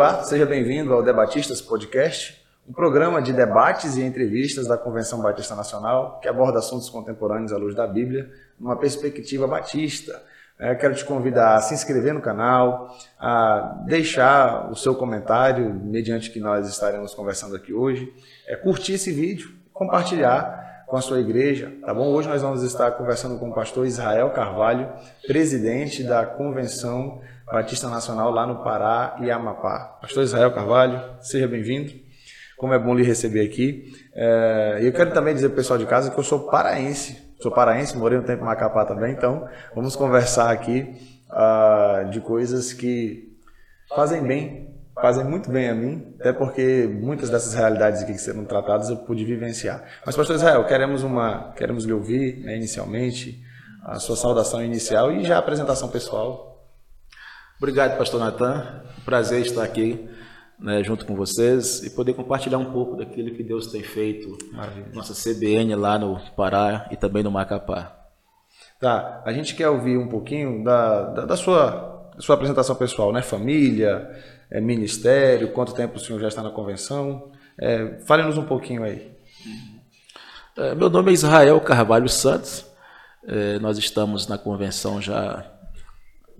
Olá, seja bem-vindo ao Debatistas Podcast, um programa de debates e entrevistas da Convenção Batista Nacional que aborda assuntos contemporâneos à luz da Bíblia, numa perspectiva batista. Eu quero te convidar a se inscrever no canal, a deixar o seu comentário, mediante que nós estaremos conversando aqui hoje, é curtir esse vídeo, compartilhar com a sua igreja, tá bom? Hoje nós vamos estar conversando com o pastor Israel Carvalho, presidente da Convenção Batista Nacional lá no Pará e Amapá. Pastor Israel Carvalho, seja bem-vindo. Como é bom lhe receber aqui. É, eu quero também dizer para o pessoal de casa que eu sou paraense. Sou paraense, morei um tempo em Macapá também, então vamos conversar aqui uh, de coisas que fazem bem, fazem muito bem a mim, até porque muitas dessas realidades aqui que serão tratadas eu pude vivenciar. Mas, pastor Israel, queremos, uma, queremos lhe ouvir né, inicialmente, a sua saudação inicial e já a apresentação pessoal Obrigado, pastor Natan. Prazer estar aqui né, junto com vocês e poder compartilhar um pouco daquilo que Deus tem feito Maravilha. nossa CBN lá no Pará e também no Macapá. Tá, a gente quer ouvir um pouquinho da, da, da sua, da sua apresentação pessoal, né? Família, é, ministério, quanto tempo o senhor já está na convenção? É, Fale-nos um pouquinho aí. É, meu nome é Israel Carvalho Santos. É, nós estamos na convenção já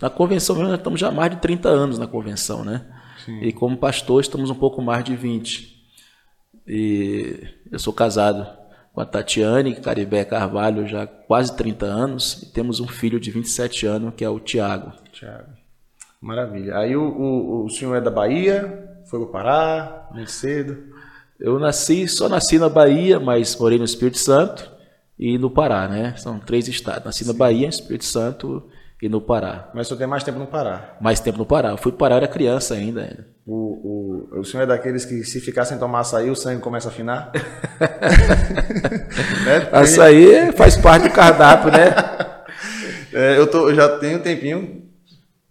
na convenção, nós estamos já há mais de 30 anos na convenção, né? Sim. E como pastor, estamos um pouco mais de 20. E eu sou casado com a Tatiane Caribé Carvalho já há quase 30 anos. E temos um filho de 27 anos, que é o Tiago. Tiago. Maravilha. Aí o, o, o senhor é da Bahia, foi para o Pará, muito cedo. Eu nasci, só nasci na Bahia, mas morei no Espírito Santo e no Pará, né? São três estados. Nasci Sim. na Bahia, Espírito Santo e no Pará. Mas você tem mais tempo no Pará? Mais tempo no Pará. Eu fui para Pará, era criança ainda. O, o, o senhor é daqueles que se ficar sem tomar açaí, o sangue começa a afinar? né? Açaí faz parte do cardápio, né? É, eu, tô, eu já tenho um tempinho,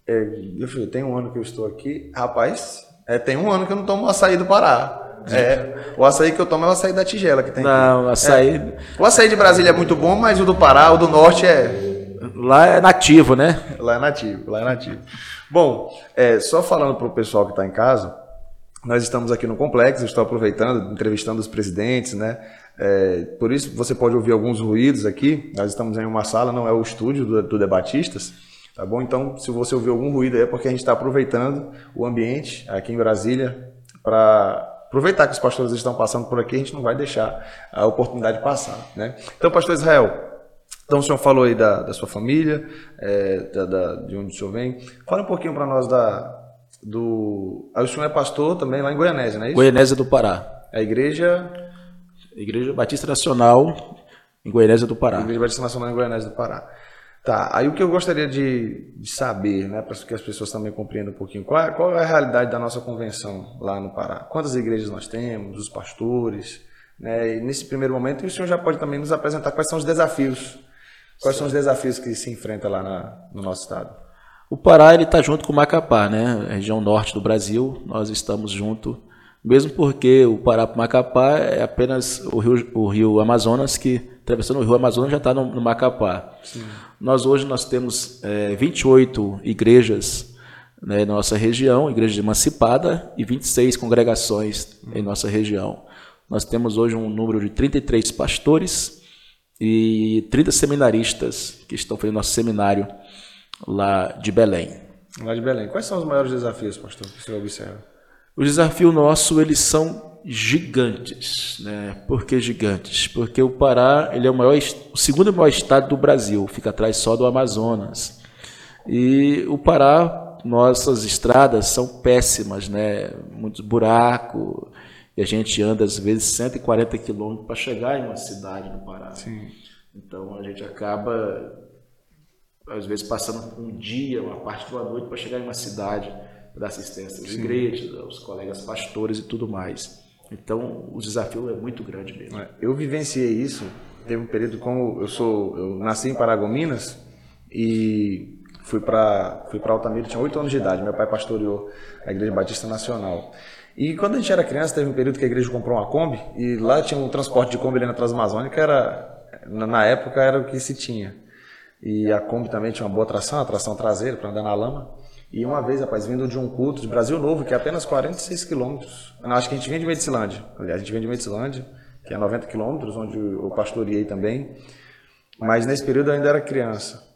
é, eu tem um ano que eu estou aqui. Rapaz, é, tem um ano que eu não tomo açaí do Pará. É, o açaí que eu tomo é o açaí da tigela que tem Não, aqui. açaí... É, o açaí de Brasília é muito bom, mas o do Pará, o do Norte é Lá é nativo, né? Lá é nativo, lá é nativo. Bom, é, só falando para o pessoal que está em casa, nós estamos aqui no complexo, estou aproveitando, entrevistando os presidentes, né? É, por isso você pode ouvir alguns ruídos aqui. Nós estamos em uma sala, não é o estúdio do, do Debatistas, tá bom? Então, se você ouvir algum ruído é porque a gente está aproveitando o ambiente aqui em Brasília para aproveitar que os pastores estão passando por aqui, a gente não vai deixar a oportunidade passar, né? Então, pastor Israel, então, o senhor falou aí da, da sua família, é, da, da, de onde o senhor vem. Fala um pouquinho para nós da, do. Aí o senhor é pastor também lá em Goianésia, não é isso? Goianésia do Pará. A igreja. Igreja Batista Nacional em Goianésia do Pará. Igreja Batista Nacional em Goianésia do Pará. Tá, aí o que eu gostaria de, de saber, né, para que as pessoas também compreendam um pouquinho, qual, é, qual é a realidade da nossa convenção lá no Pará? Quantas igrejas nós temos, os pastores, né, e nesse primeiro momento o senhor já pode também nos apresentar quais são os desafios Quais são os desafios que se enfrenta lá na, no nosso estado? O Pará ele está junto com o Macapá, né? A região norte do Brasil, nós estamos junto, mesmo porque o Pará para o Macapá é apenas o rio, o rio Amazonas que atravessando o rio Amazonas já está no, no, Macapá. Sim. Nós hoje nós temos é, 28 igrejas né, na nossa região, igreja emancipada e 26 congregações em nossa região. Nós temos hoje um número de 33 pastores e 30 seminaristas que estão fazendo nosso seminário lá de Belém. Lá de Belém. Quais são os maiores desafios, pastor, que você observa? Os desafios nossos, eles são gigantes, né? Por que gigantes? Porque o Pará, ele é o maior, o segundo maior estado do Brasil, fica atrás só do Amazonas. E o Pará, nossas estradas são péssimas, né? Muitos buracos, e a gente anda, às vezes, 140 quilômetros para chegar em uma cidade no Pará. Sim. Então a gente acaba, às vezes, passando um dia, uma parte de uma noite para chegar em uma cidade para dar assistência às Sim. igrejas, aos colegas pastores e tudo mais. Então o desafio é muito grande mesmo. É, eu vivenciei isso. Teve um período como eu sou, eu nasci em Paragominas e fui para fui para Altamira, tinha oito anos de idade. Meu pai pastoreou a Igreja Batista Nacional. E quando a gente era criança, teve um período que a igreja comprou uma Kombi e lá tinha um transporte de Kombi ali na Transamazônica, era, na época era o que se tinha. E a Kombi também tinha uma boa tração, a tração traseira para andar na lama. E uma vez, rapaz, vindo de um culto de Brasil Novo, que é apenas 46 quilômetros. Acho que a gente vem de Medicilândia. A gente vem de Medicilândia, que é 90 quilômetros, onde eu pastoreei também. Mas nesse período eu ainda era criança.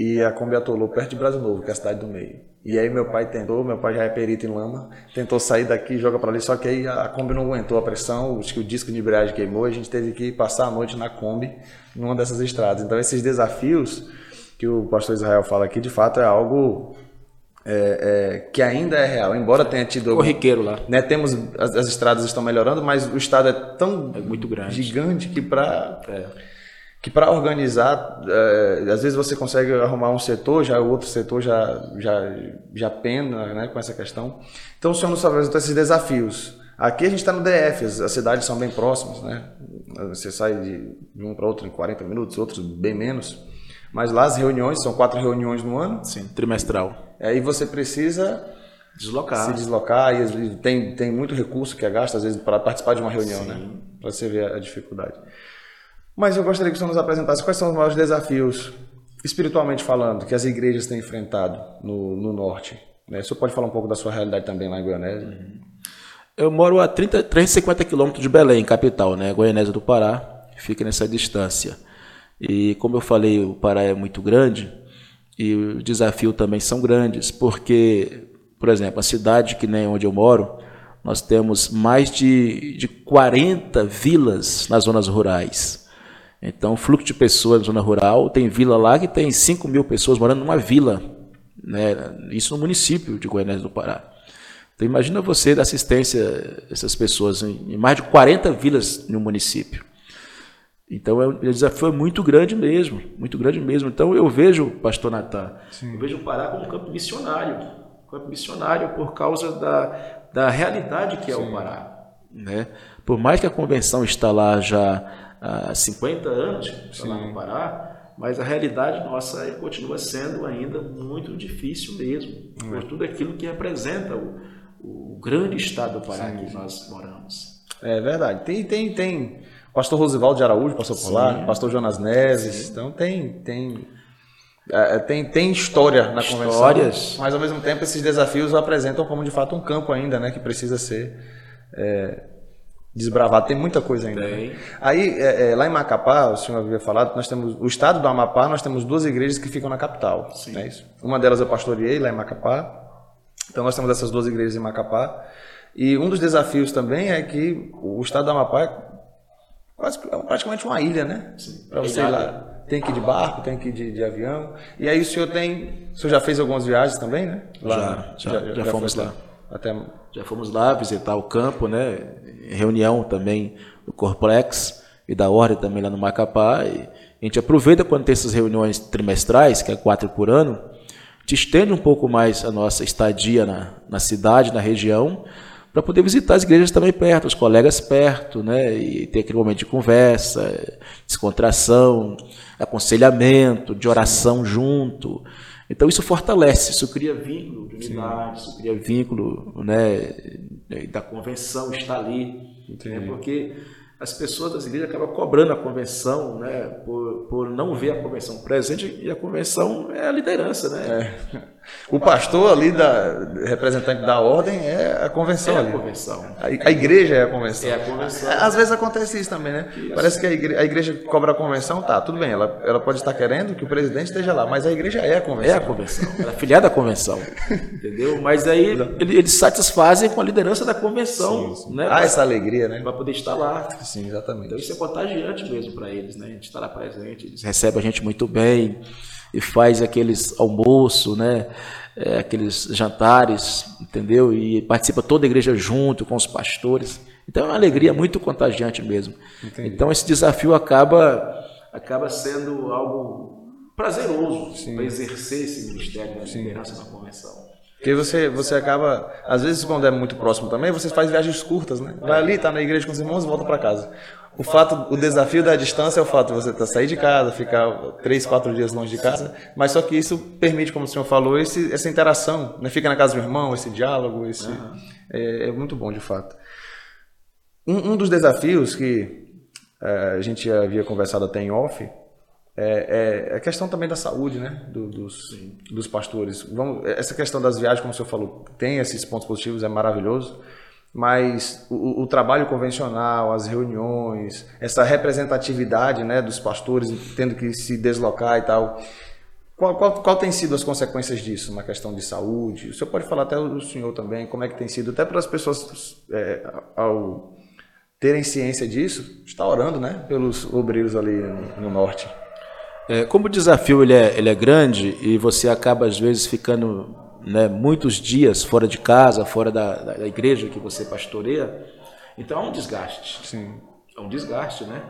E a Kombi atolou perto de Brasil Novo, que é a cidade do meio. E aí meu pai tentou, meu pai já é perito em lama, tentou sair daqui, joga para ali, só que aí a Kombi não aguentou a pressão, acho que o disco de embreagem queimou, a gente teve que passar a noite na Kombi, numa dessas estradas. Então esses desafios que o pastor Israel fala aqui, de fato é algo é, é, que ainda é real, embora tenha tido. Corriqueiro lá. Né, temos as, as, estradas estão melhorando, mas o estado é tão é muito grande. gigante que para é. Que para organizar, é, às vezes você consegue arrumar um setor, já o outro setor já já já pena, né, com essa questão. Então o senhor nos apresentou esses desafios. Aqui a gente está no DF, as, as, cidades são bem próximas, né? Você sai de, de um para outro em 40 minutos, outros bem menos. Mas lá as reuniões, são quatro reuniões no ano. Sim, trimestral. Aí você precisa deslocar. se deslocar e tem, tem muito recurso que é gasto, às vezes, para participar de uma reunião? Sim. né? Para você ver a dificuldade. Mas eu gostaria que você nos apresentasse quais são os maiores desafios, espiritualmente falando, que as igrejas têm enfrentado no, no norte. Né? O senhor pode falar um pouco da sua realidade também lá em Goianésia? Uhum. Eu moro a 30, 350 quilômetros de Belém, capital, né? Goianésia do Pará, fica nessa distância. E como eu falei, o Pará é muito grande, e o desafio também são grandes, porque, por exemplo, a cidade que nem onde eu moro, nós temos mais de, de 40 vilas nas zonas rurais. Então, fluxo de pessoas na zona rural, tem vila lá que tem 5 mil pessoas morando numa vila, né? isso no município de Goiânia do Pará. Então, imagina você dar assistência a essas pessoas em mais de 40 vilas no município. Então é um desafio muito grande mesmo, muito grande mesmo. Então eu vejo, pastor Natan, eu vejo o Pará como um campo missionário, campo missionário por causa da, da realidade que é Sim. o Pará. Né? Por mais que a convenção está lá já há 50 anos, está lá no Pará, mas a realidade nossa continua sendo ainda muito difícil mesmo, é. por tudo aquilo que representa o, o grande estado do Pará Sim. que nós moramos. É verdade. Tem, tem, tem Pastor Rosivaldo de Araújo passou por Sim. lá, Pastor Jonas Neves. Sim. Então tem, tem, é, tem, tem história na Histórias. convenção. Mas ao mesmo tempo esses desafios apresentam como de fato um campo ainda, né? Que precisa ser é, desbravado. Tem muita coisa ainda. Né? Aí, é, é, lá em Macapá, o senhor havia falado, nós temos o estado do Amapá, nós temos duas igrejas que ficam na capital. Sim. É isso? Uma delas eu pastoreei lá em Macapá. Então nós temos essas duas igrejas em Macapá. E um dos desafios também é que o estado do Amapá quase, é praticamente uma ilha, né? Para você ir lá. Tem que ir de barco, tem que ir de, de, avião. E aí o senhor tem. O senhor já fez algumas viagens também, né? Lá, já, já, já, já fomos lá. Até... Já fomos lá visitar o campo, né? Reunião também do Corplex e da Ordem também lá no Macapá. E a gente aproveita quando tem essas reuniões trimestrais, que é quatro por ano, te estende um pouco mais a nossa estadia na, na cidade, na região, para poder visitar as igrejas também perto, os colegas perto, né? E ter aquele momento de conversa, descontração, aconselhamento, de oração junto. Então isso fortalece, isso cria vínculo de unidade, Sim. isso cria vínculo, né? Da convenção estar ali, né? porque as pessoas das igrejas acabam cobrando a convenção, né, por, por não ver a convenção presente, e a convenção é a liderança, né? É. O pastor ali, da, representante da ordem, é a convenção é ali. A, convenção. A, a, igreja é a convenção. É a convenção. Às vezes acontece isso também, né? Isso. Parece que a igreja, a igreja, cobra a convenção, tá, tudo bem, ela, ela pode estar querendo que o presidente esteja lá, mas a igreja é a convenção. É a convenção, ela é filiada à convenção, entendeu? Mas aí eles satisfazem com a liderança da convenção, sim, sim. né? Ah, essa alegria, né? Para poder estar lá. Sim, exatamente. Então isso é contagiante mesmo para eles, né? A gente está lá presente, eles recebem a gente muito bem e faz aqueles almoço, né? É, aqueles jantares, entendeu? E participa toda a igreja junto com os pastores. Então é uma alegria muito contagiante mesmo. Entendi. Então esse desafio acaba acaba sendo algo prazeroso para exercer esse ministério da liderança na convenção. Porque você, você acaba, às vezes quando é muito próximo também, você faz viagens curtas, né? Vai ali, tá na igreja com os irmãos e volta para casa. O fato, o desafio da distância é o fato de você tá, sair de casa, ficar três, quatro dias longe de casa, mas só que isso permite, como o senhor falou, esse, essa interação, né? Fica na casa do irmão, esse diálogo, esse, uhum. é, é, muito bom de fato. Um, um dos desafios que é, a gente havia conversado até em off é, é, a questão também da saúde, né, do, dos, dos pastores. Vamos, essa questão das viagens, como o senhor falou, tem esses pontos positivos, é maravilhoso, mas o, o, trabalho convencional, as reuniões, essa representatividade, né, dos pastores tendo que se deslocar e tal, qual, qual, qual, tem sido as consequências disso na questão de saúde? O senhor pode falar até o senhor também, como é que tem sido, até para as pessoas, é, ao terem ciência disso, está orando, né, pelos obreiros ali no, no norte. É, como o desafio ele é, ele é grande e você acaba às vezes ficando né, muitos dias fora de casa, fora da, da, igreja que você pastoreia, então é um desgaste. Sim. É um desgaste, né?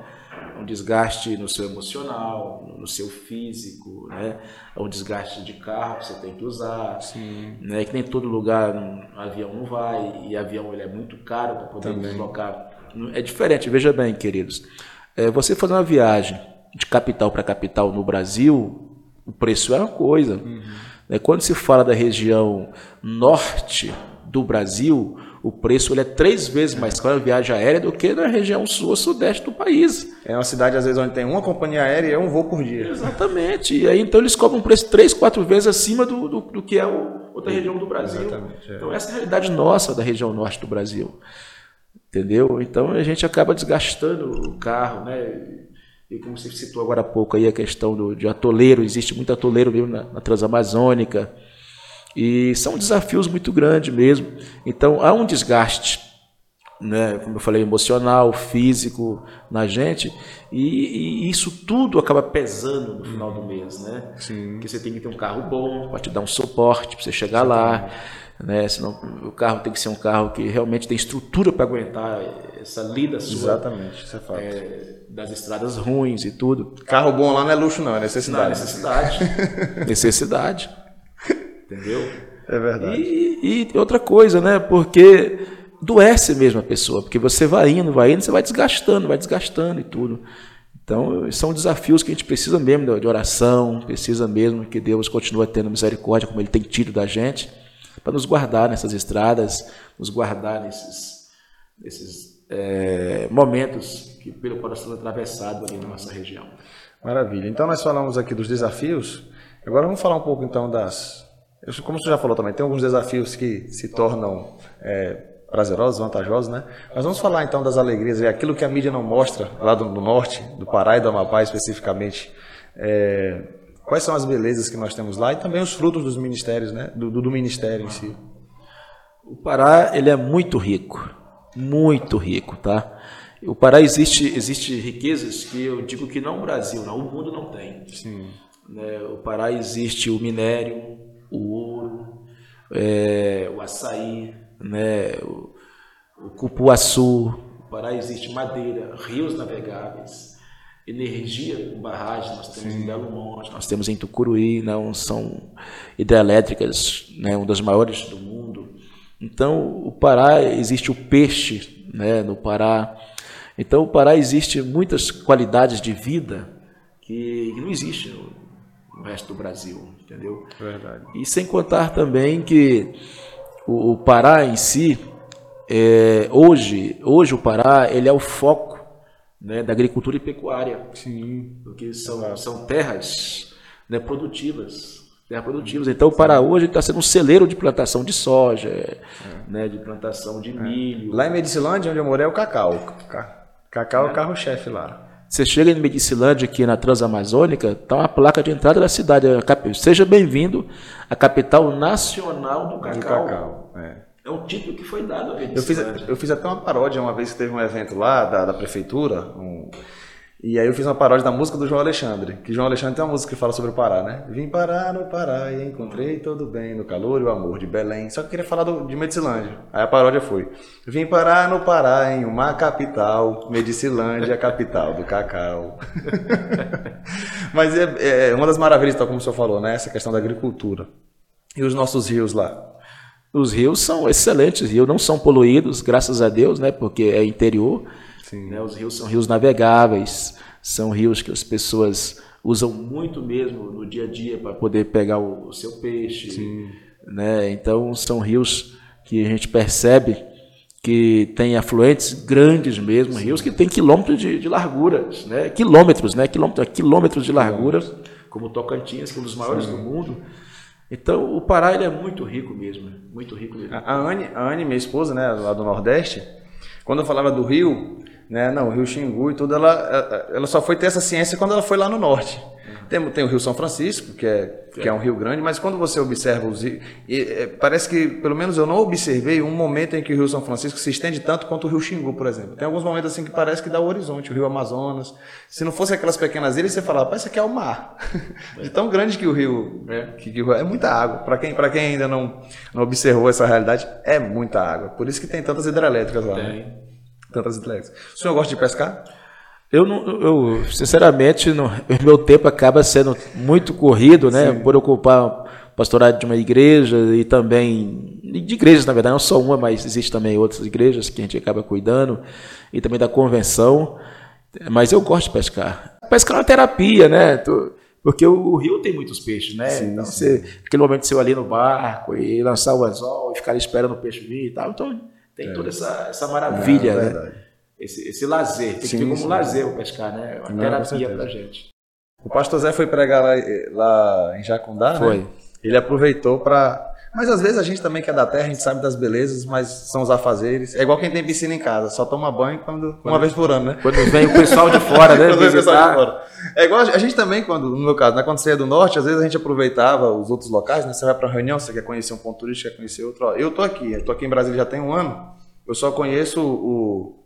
É um desgaste no seu emocional, no seu físico, né? É um desgaste de carro que você tem que usar, Sim. né? Que nem todo lugar um avião não vai e avião ele é muito caro para poder Também. deslocar. É diferente. Veja bem, queridos, é, você fazer uma viagem de capital para capital no Brasil, o preço é uma coisa. Uhum. É, quando se fala da região norte do Brasil, o preço ele é três vezes mais caro a viagem aérea do que na região sul ou sudeste do país. É uma cidade, às vezes, onde tem uma companhia aérea e é um voo por dia. Exatamente. E aí, então, eles cobram um preço três, quatro vezes acima do, do, do que é o, outra região do Brasil. Exatamente, é. Então, essa é a realidade nossa da região norte do Brasil. Entendeu? Então, a gente acaba desgastando o carro, né? E como você citou agora há pouco aí a questão do, de atoleiro, existe muito atoleiro mesmo na, na Transamazônica. E são desafios muito grandes mesmo. Então há um desgaste, né, como eu falei, emocional, físico na gente, e, e isso tudo acaba pesando no final do mês, né? Sim. Porque você tem que ter um carro bom para te dar um suporte, para você chegar lá né? Senão o carro tem que ser um carro que realmente tem estrutura para aguentar essa lida sua. Exatamente, isso é fato. É, das estradas ruins e tudo. Carro bom lá não é luxo não, é necessidade. Não, é necessidade. necessidade. Entendeu? É verdade. E, e, outra coisa, né? Porque doece mesmo a pessoa, porque você vai indo, vai indo, você vai desgastando, vai desgastando e tudo. Então, são desafios que a gente precisa mesmo de oração, precisa mesmo que Deus continue tendo misericórdia, como Ele tem tido da gente para nos guardar nessas estradas, nos guardar nesses, nesses é, momentos que pelo qual nós estamos atravessados ali na nossa região. Maravilha. Então nós falamos aqui dos desafios. Agora vamos falar um pouco então das. Como você já falou também, tem alguns desafios que se tornam é, prazerosos, vantajosos, né? Mas vamos falar então das alegrias e aquilo que a mídia não mostra lá do, do norte, do Pará e do Amapá especificamente. É, quais são as belezas que nós temos lá e também os frutos dos ministérios, né? do, do, do ministério em si. O Pará ele é muito rico, muito rico, tá? O Pará existe existe riquezas que eu digo que não o Brasil, não, o mundo não tem. Sim. Né? O Pará existe o minério, o ouro, é, o açaí, né? o, o cupuaçu. O Pará existe madeira, rios navegáveis energia com barragem, nós temos Sim. em Belo Monte, nós temos em Tucuruí, não são hidrelétricas, né, uma das maiores do mundo. Então, o Pará existe o peixe, né, no Pará. Então, o Pará existe muitas qualidades de vida que, que não existe no, no, resto do Brasil, entendeu? Verdade. E sem contar também que o, o Pará em si, é, hoje, hoje o Pará ele é o foco né, da agricultura e pecuária. Sim. Porque são, são terras né, produtivas. Terras produtivas. Então, o Pará hoje está sendo um celeiro de plantação de soja, é. né, de plantação de é. milho. Lá em Medicilândia, onde eu morei, é o cacau. Cacau é o carro-chefe lá. Você chega em Medicilândia, aqui na Transamazônica, está uma placa de entrada da cidade. Seja bem-vindo à capital nacional do cacau. Do cacau, é. É um título que foi dado a eu fiz, eu fiz até uma paródia uma vez que teve um evento lá da, da prefeitura. Um, e aí eu fiz uma paródia da música do João Alexandre. Que João Alexandre tem uma música que fala sobre o Pará, né? Vim parar no Pará e encontrei todo bem no calor e o amor de Belém. Só que eu queria falar do, de Medicilândia. Aí a paródia foi: Vim parar no Pará em uma capital, Medicilândia, capital do cacau. Mas é, é, uma das maravilhas, tal como o senhor falou, né? Essa questão da agricultura. E os nossos rios lá. Os rios são excelentes, rios não são poluídos, graças a Deus, né? Porque é interior. Né? Os rios são rios navegáveis, são rios que as pessoas usam muito mesmo no dia a dia para poder pegar o, o seu peixe. Sim. Né? Então são rios que a gente percebe que tem afluentes grandes mesmo, rios que tem quilômetros de, de larguras, né? quilômetros, né? quilômetros, quilômetros de largura, como o Tocantins, que é um dos maiores Sim. do mundo. Então, o Pará ele é muito rico mesmo, muito rico mesmo. A Anne, a Anne, minha esposa, né, lá do Nordeste, quando eu falava do rio, né, não, o rio Xingu e tudo, ela, ela só foi ter essa ciência quando ela foi lá no norte. Tem, tem o Rio São Francisco, que é, que é um rio grande, mas quando você observa os rios, é, parece que, pelo menos eu não observei um momento em que o Rio São Francisco se estende tanto quanto o Rio Xingu, por exemplo. Tem alguns momentos assim que parece que dá o horizonte, o Rio Amazonas. Se não fosse aquelas pequenas ilhas, você falava, isso aqui é o mar. De tão grande que o rio é, que, que é muita água. Para quem, quem ainda não, não observou essa realidade, é muita água. Por isso que tem tantas hidrelétricas lá. Né? Tem. Né? Tantas hidrelétricas. O senhor gosta de pescar? Eu, não, eu sinceramente, no, meu tempo acaba sendo muito corrido, né? Sim. Por ocupar pastorado de uma igreja e também de igrejas, na verdade, não só uma, mas existe também outras igrejas que a gente acaba cuidando e também da convenção. Mas eu gosto de pescar. Pescar é uma terapia, né? Porque o, rio tem muitos peixes, né? Sim, então, você, aquele momento ir ali no barco e lançar o anzol e ficar esperando o peixe vir e tal. Então, tem é. toda essa, essa maravilha, é, é né? Esse, esse lazer. Tem sim, que ter como sim. lazer o pescar, né? Uma Não, terapia pra gente. O pastor Zé foi pregar lá, lá em Jacundá, né? foi. Né? Ele aproveitou para. Mas às vezes a gente também que é da terra, a gente sabe das belezas, mas são os afazeres. É igual quem tem piscina em casa, só toma banho quando, quando uma vez por ano, né? Quando vem o pessoal de fora, né? quando vem o pessoal de fora. É igual a gente também, quando, no meu caso, né, quando você é do norte, às vezes a gente aproveitava os outros locais, né? Você vai para reunião, você quer conhecer um ponto turístico, quer conhecer outro. Ó, eu tô aqui, eu tô aqui em Brasília já tem um ano. Eu só conheço o,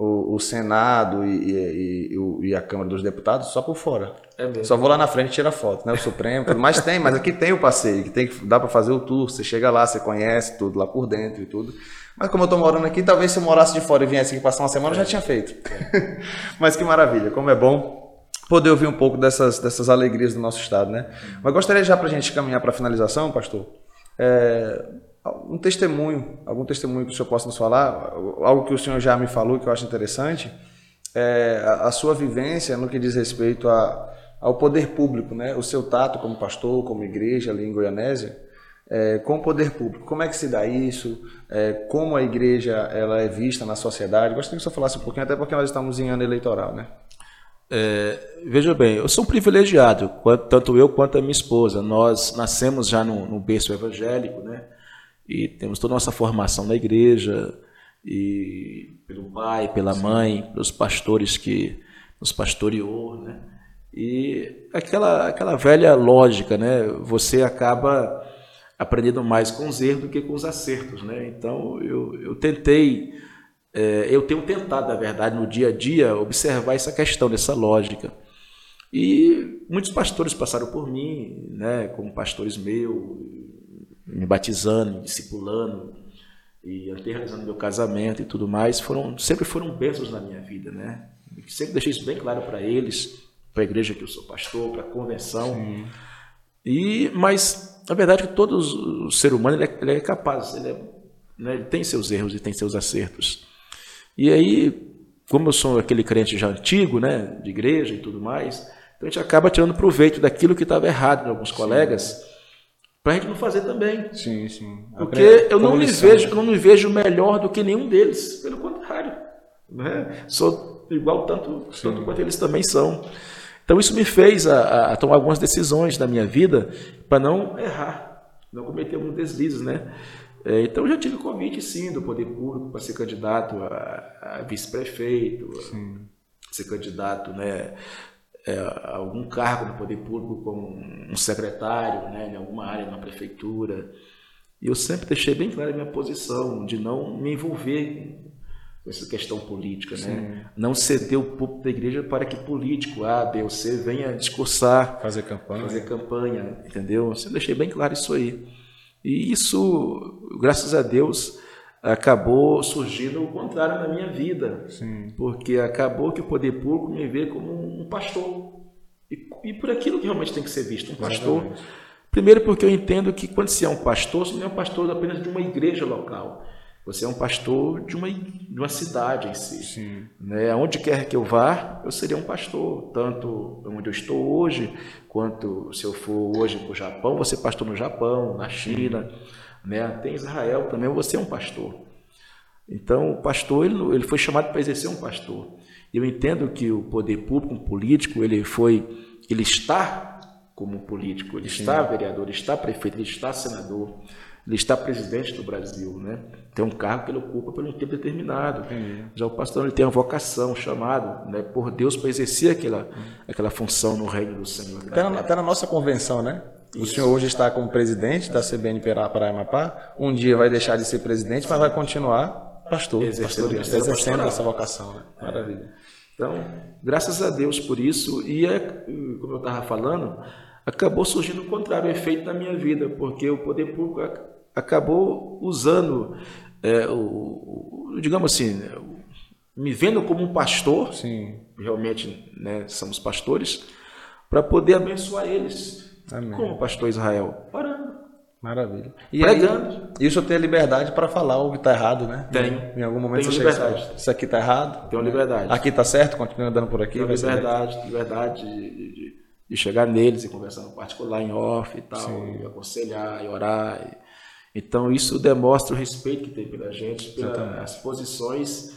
o, o Senado e, e, e, a Câmara dos Deputados só por fora. É só vou lá na frente e tira foto, né? O Supremo, tudo. mas tem, mas aqui tem o passeio, que tem que dá para fazer o tour. Você chega lá, você conhece tudo lá por dentro e tudo. Mas como eu estou morando aqui, talvez se eu morasse de fora e viesse aqui passar uma semana, eu já tinha feito. mas que maravilha, como é bom poder ouvir um pouco dessas, dessas alegrias do nosso estado, né? Mas gostaria já para a gente caminhar para a finalização, pastor. É, um testemunho, algum testemunho que o senhor possa nos falar, algo que o senhor já me falou que eu acho interessante, é a sua vivência no que diz respeito a, ao poder público, né? o seu tato como pastor, como igreja ali em Goianésia, é, com o poder público. Como é que se dá isso? É, como a igreja ela é vista na sociedade? Gostaria que o senhor falasse um pouquinho, até porque nós estamos em ano eleitoral, né? É, veja bem, eu sou um privilegiado, tanto eu quanto a minha esposa. Nós nascemos já no, no berço evangélico, né? E temos toda a nossa formação na igreja, e pelo pai, pela mãe, pelos pastores que nos pastoreou, né? E aquela, aquela velha lógica, né? Você acaba aprendendo mais com os erros do que com os acertos, né? Então eu, eu tentei, é, eu tenho tentado, na verdade, no dia a dia, observar essa questão dessa lógica. E muitos pastores passaram por mim, né? Como pastores meus, me batizando, me discipulando e até realizando meu casamento e tudo mais, foram sempre foram bênçãos na minha vida, né? Sempre deixei isso bem claro para eles, para a igreja que eu sou pastor, para a convenção. Sim. E mas a verdade é que todo o ser humano ele é, ele é capaz, ele, é, né, ele tem seus erros e tem seus acertos. E aí, como eu sou aquele crente já antigo, né, de igreja e tudo mais, então a gente acaba tirando proveito daquilo que estava errado em alguns Sim. colegas para a gente não fazer também. Sim, sim. Porque eu não, me vejo, eu não me vejo melhor do que nenhum deles. Pelo contrário. Né? Sou igual tanto, tanto quanto eles também são. Então isso me fez a, a tomar algumas decisões na minha vida para não errar, não cometer alguns deslizes, né? É, então eu já tive convite sim do poder público para ser candidato a, a vice-prefeito, ser candidato, né, é, algum cargo no poder público, como um secretário, né, em alguma área na prefeitura. E eu sempre deixei bem clara a minha posição de não me envolver com essa questão política, né? Não ceder o público da igreja para que político A, B ou C venha discursar, fazer campanha, fazer campanha, entendeu? Eu sempre deixei bem claro isso aí. E isso, graças a Deus, acabou surgindo o contrário na minha vida. Sim. Porque acabou que o poder público me vê como um pastor. E, e por aquilo que realmente tem que ser visto, um pastor. Exatamente. Primeiro porque eu entendo que quando você é um pastor, você não é um pastor apenas de uma igreja local. Você é um pastor de uma, de uma cidade em si. Sim. Né? Onde quer que eu vá, eu seria um pastor. Tanto onde eu estou hoje, quanto se eu for hoje para o Japão, você pastor no Japão, na China. Sim né? Tem Israel também, você é um pastor. Então, o pastor, ele, ele foi chamado para exercer um pastor. Eu entendo que o poder público, um político, ele foi, ele está como político, ele Sim. está vereador, ele está prefeito, ele está senador, ele está presidente do Brasil, né? Tem um cargo que ele ocupa por um tempo determinado. Já o pastor ele tem uma vocação, um chamado, né, por Deus para exercer aquela, aquela função no reino do Senhor. Está na, tá na nossa convenção, né? O senhor hoje está como presidente da CBN Pará-Amapá. Um dia vai deixar de ser presidente, mas vai continuar pastor, exercendo, exercendo essa vocação. Né? Maravilha. Então, graças a Deus por isso. E é, como eu estava falando, acabou surgindo o contrário, efeito na minha vida, porque o poder público acabou usando, é, o, o, digamos assim, me vendo como um pastor, Sim. realmente né, somos pastores, para poder abençoar eles. Amém. Como pastor Israel? Orando. Maravilha. E Pregando. Aí, isso ter liberdade para falar o que está errado, né? Tenho. Em algum momento Tenho você liberdade. chega isso aqui está errado. Tenho liberdade. Aqui está certo, continua andando por aqui. Tenho liberdade, liberdade de, de, de, chegar neles e conversar no particular, em off e tal, Sim. e aconselhar e orar. E, então, isso demonstra o respeito que tem pela gente, pelas posições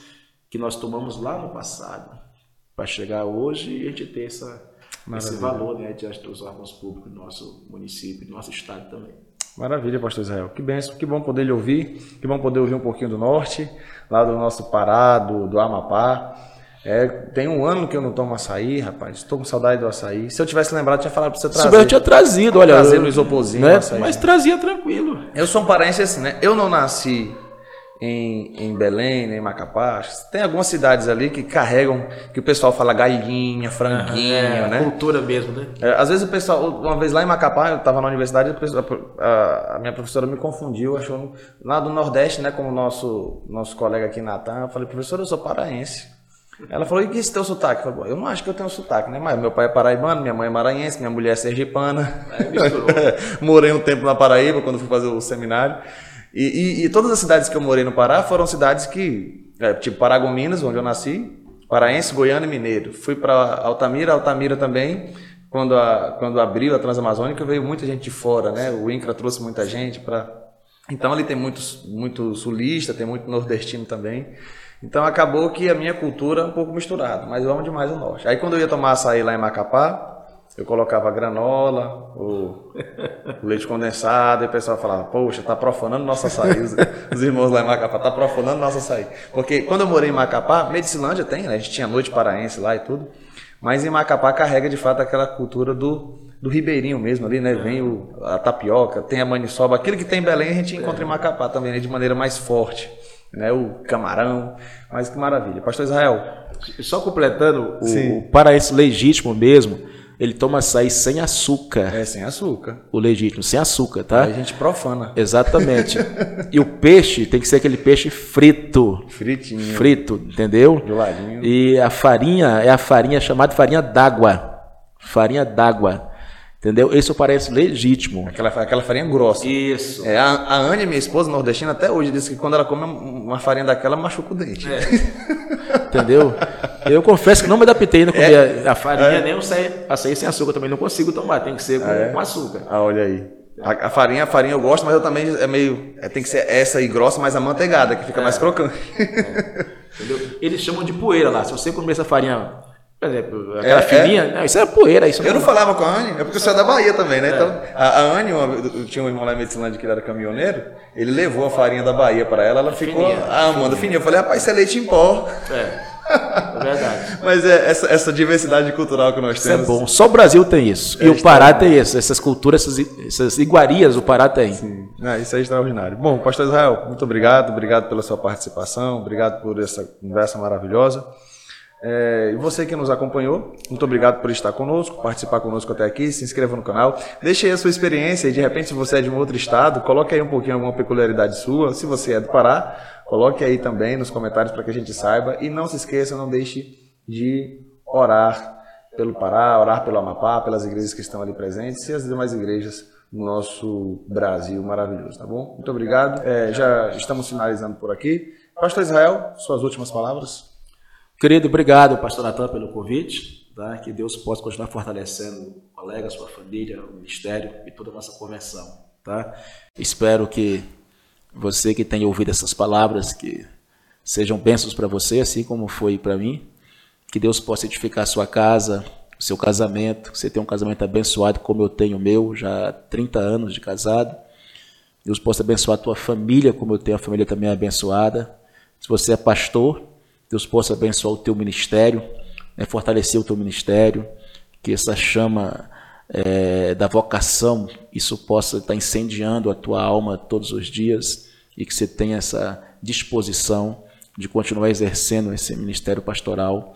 que nós tomamos lá no passado, para chegar hoje e a gente ter essa, esse valor né, diante dos órgãos públicos do nosso município, do nosso estado também. Maravilha, pastor Israel. Que benção, que bom poder lhe ouvir, que bom poder ouvir um pouquinho do norte, lá do nosso Pará, do, do Amapá. É, tem um ano que eu não tomo açaí, rapaz. Estou com saudade do açaí. Se eu tivesse lembrado, eu tinha falado para você trazer. Se eu tinha trazido, olha. Trazer no isoporzinho. Né? Mas trazia tranquilo. Eu sou um paraense assim, né? Eu não nasci em, em Belém, nem em Macapá. Tem algumas cidades ali que carregam, que o pessoal fala galinha, franguinho, é, né? Cultura mesmo, né? É, às vezes o pessoal, uma vez lá em Macapá, eu estava na universidade, a, a, minha professora me confundiu, achou lá do Nordeste, né? Como nosso nosso colega aqui Natan, eu falei, professor, eu sou paraense. Ela falou, e que esse teu sotaque? Eu, falei, eu não acho que eu tenho sotaque, né? Mas meu pai é paraibano, minha mãe é maranhense, minha mulher é sergipana. É, Morei um tempo na Paraíba quando fui fazer o seminário. E, e, e, todas as cidades que eu morei no Pará foram cidades que, é, tipo Paragominas, onde eu nasci, paraense, goiano e mineiro. Fui para Altamira, Altamira também, quando, a, quando abriu a Transamazônica, veio muita gente de fora, né? O INCRA trouxe muita gente para. Então ali tem muitos, muito sulista, tem muito nordestino também. Então acabou que a minha cultura é um pouco misturada, mas eu amo demais o norte. Aí quando eu ia tomar açaí lá em Macapá, eu colocava granola, o, leite condensado, e o pessoal falava, poxa, tá profanando nosso açaí. Os, os, irmãos lá em Macapá, tá profanando nosso açaí. Porque quando eu morei em Macapá, Medicilândia tem, né? A gente tinha noite paraense lá e tudo. Mas em Macapá carrega de fato aquela cultura do, do ribeirinho mesmo ali, né? Vem o, a tapioca, tem a maniçoba. Aquilo que tem em Belém a gente encontra em Macapá também, né? De maneira mais forte. Né? O camarão. Mas que maravilha. Pastor Israel. Só completando, o, o paraense legítimo mesmo ele toma açaí sem açúcar. É, sem açúcar. O legítimo, sem açúcar, tá? Aí a gente profana. Exatamente. e o peixe tem que ser aquele peixe frito. Fritinho. Frito, entendeu? Geladinho. E a farinha é a farinha chamada farinha d'água. Farinha d'água. Entendeu? Isso parece legítimo. Aquela, aquela farinha grossa. Isso. É, a, a Anne, minha esposa nordestina, até hoje disse que quando ela come uma farinha daquela, machuca o dente. É. Entendeu? Eu confesso que não me adaptei a comer é. a farinha, é. nem o açaí sem açúcar também não consigo tomar, tem que ser com, é. com açúcar. Ah, olha aí. A, a, farinha, a farinha eu gosto, mas eu também é meio. É, tem que ser essa aí grossa, mas amanteigada, que fica mais é. crocante. É. Entendeu? Eles chamam de poeira lá. Se você comer essa farinha exemplo, aquela é, fininha, é. Não, isso é poeira. Isso eu não, não falava com a Anne, é porque você é da Bahia também, né? É. Então, a, a Anne, uma, tinha um irmão lá em Medicilândia que era caminhoneiro, ele levou a farinha da Bahia para ela, ela ficou fininha, ah, amando fininha. Eu falei, rapaz, isso é leite em pó. É. É verdade. Mas é essa, essa, diversidade cultural que nós temos. Isso é bom. Só o Brasil tem isso. É e o Pará tem isso. Essas culturas, essas, essas iguarias, o Pará tem. Sim. É, isso é extraordinário. Bom, Pastor Israel, muito obrigado. Obrigado pela sua participação. Obrigado por essa conversa maravilhosa. É, e você que nos acompanhou, muito obrigado por estar conosco, participar conosco até aqui, se inscreva no canal, deixe aí a sua experiência e de repente se você é de um outro estado, coloque aí um pouquinho alguma peculiaridade sua, se você é do Pará, coloque aí também nos comentários para que a gente saiba e não se esqueça, não deixe de orar pelo Pará, orar pelo Amapá, pelas igrejas que estão ali presentes e as demais igrejas do nosso Brasil maravilhoso, tá bom? Muito obrigado, é, já estamos finalizando por aqui. Pastor Israel, suas últimas palavras. Querido, obrigado, pastor Natan, pelo convite. Tá? Que Deus possa continuar fortalecendo o colega, a sua família, o ministério e toda a nossa conversão. Tá? Espero que você que tenha ouvido essas palavras, que sejam bênçãos para você, assim como foi para mim. Que Deus possa edificar a sua casa, o seu casamento, que você tenha um casamento abençoado como eu tenho o meu, já há 30 anos de casado. Deus possa abençoar a tua família como eu tenho a família também abençoada. Se você é pastor, Deus possa abençoar o teu ministério, né, fortalecer o teu ministério, que essa chama é, da vocação, isso possa estar incendiando a tua alma todos os dias e que você tenha essa disposição de continuar exercendo esse ministério pastoral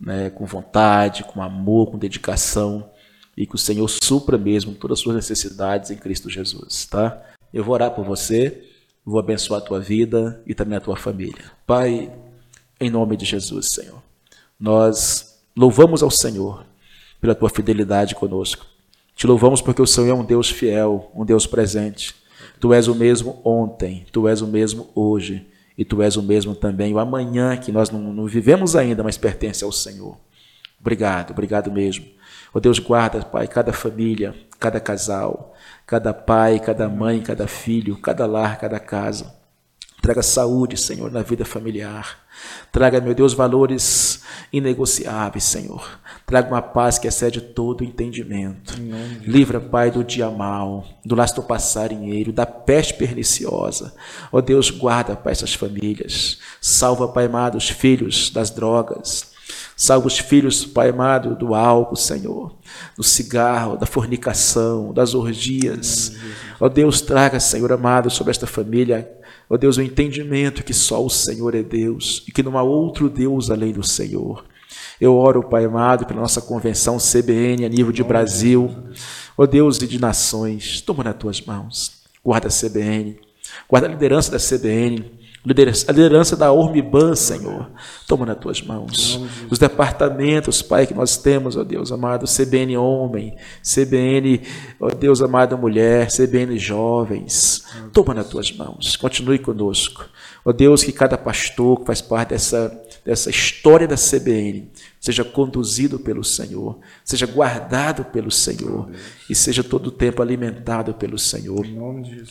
né, com vontade, com amor, com dedicação e que o Senhor supra mesmo todas as suas necessidades em Cristo Jesus, tá? Eu vou orar por você, vou abençoar a tua vida e também a tua família. Pai, em nome de Jesus, Senhor, nós louvamos ao Senhor pela tua fidelidade conosco. Te louvamos porque o Senhor é um Deus fiel, um Deus presente. Tu és o mesmo ontem, tu és o mesmo hoje e tu és o mesmo também o amanhã que nós não, não vivemos ainda, mas pertence ao Senhor. Obrigado, obrigado mesmo. Ó oh Deus, guarda, Pai, cada família, cada casal, cada pai, cada mãe, cada filho, cada lar, cada casa. Traga saúde, Senhor, na vida familiar. Traga, meu Deus, valores inegociáveis, Senhor. Traga uma paz que excede todo entendimento. Livra, Pai, do dia mal, do lasto passarinheiro, da peste perniciosa. Ó oh, Deus, guarda, Pai, essas famílias. Salva, Pai amado, os filhos das drogas. Salva os filhos, Pai amado, do álcool, Senhor, do cigarro, da fornicação, das orgias. Ó oh, Deus, traga, Senhor amado, sobre esta família, ó oh, Deus, o entendimento que só o Senhor é Deus e que não há outro Deus além do Senhor. Eu oro, Pai amado, pela nossa convenção CBN a nível de Brasil. Ó oh Deus e de nações, toma nas tuas mãos. Guarda a CBN, guarda a liderança da CBN, a liderança da Ormiban, Senhor. Toma nas tuas mãos. Os departamentos, Pai, que nós temos, ó Deus amado, CBN Homem, CBN, ó Deus amado, Mulher, CBN Jovens. Toma nas tuas mãos. Continue conosco. Ó Deus, que cada pastor que faz parte dessa, dessa história da CBN seja conduzido pelo Senhor, seja guardado pelo Senhor e seja todo o tempo alimentado pelo Senhor.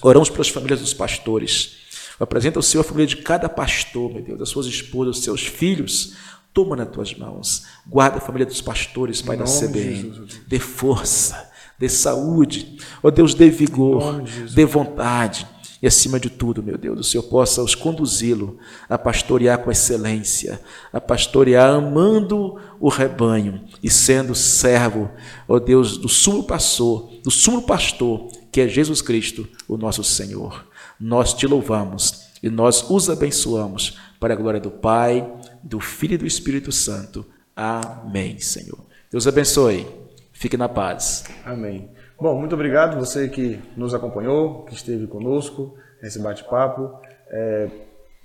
Oramos pelas famílias dos pastores. Apresenta o Senhor a família de cada pastor, meu Deus, as suas esposas, os seus filhos. Toma nas tuas mãos. Guarda a família dos pastores, Pai da CBN. Dê força, dê saúde. Ó oh, Deus, dê vigor, dê vontade. E acima de tudo, meu Deus, o Senhor possa os conduzi-lo a pastorear com excelência, a pastorear amando o rebanho e sendo servo, ó Deus, do sumo pastor, do sumo pastor, que é Jesus Cristo, o nosso Senhor. Nós te louvamos e nós os abençoamos para a glória do Pai, do Filho e do Espírito Santo. Amém, Senhor. Deus abençoe. Fique na paz. Amém. Bom, muito obrigado você que nos acompanhou, que esteve conosco nesse bate-papo. É,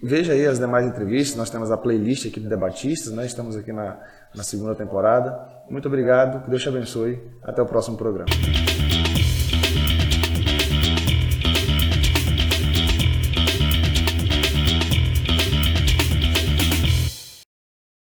veja aí as demais entrevistas, nós temos a playlist aqui de debatistas, né? estamos aqui na, na segunda temporada. Muito obrigado, que Deus te abençoe. Até o próximo programa.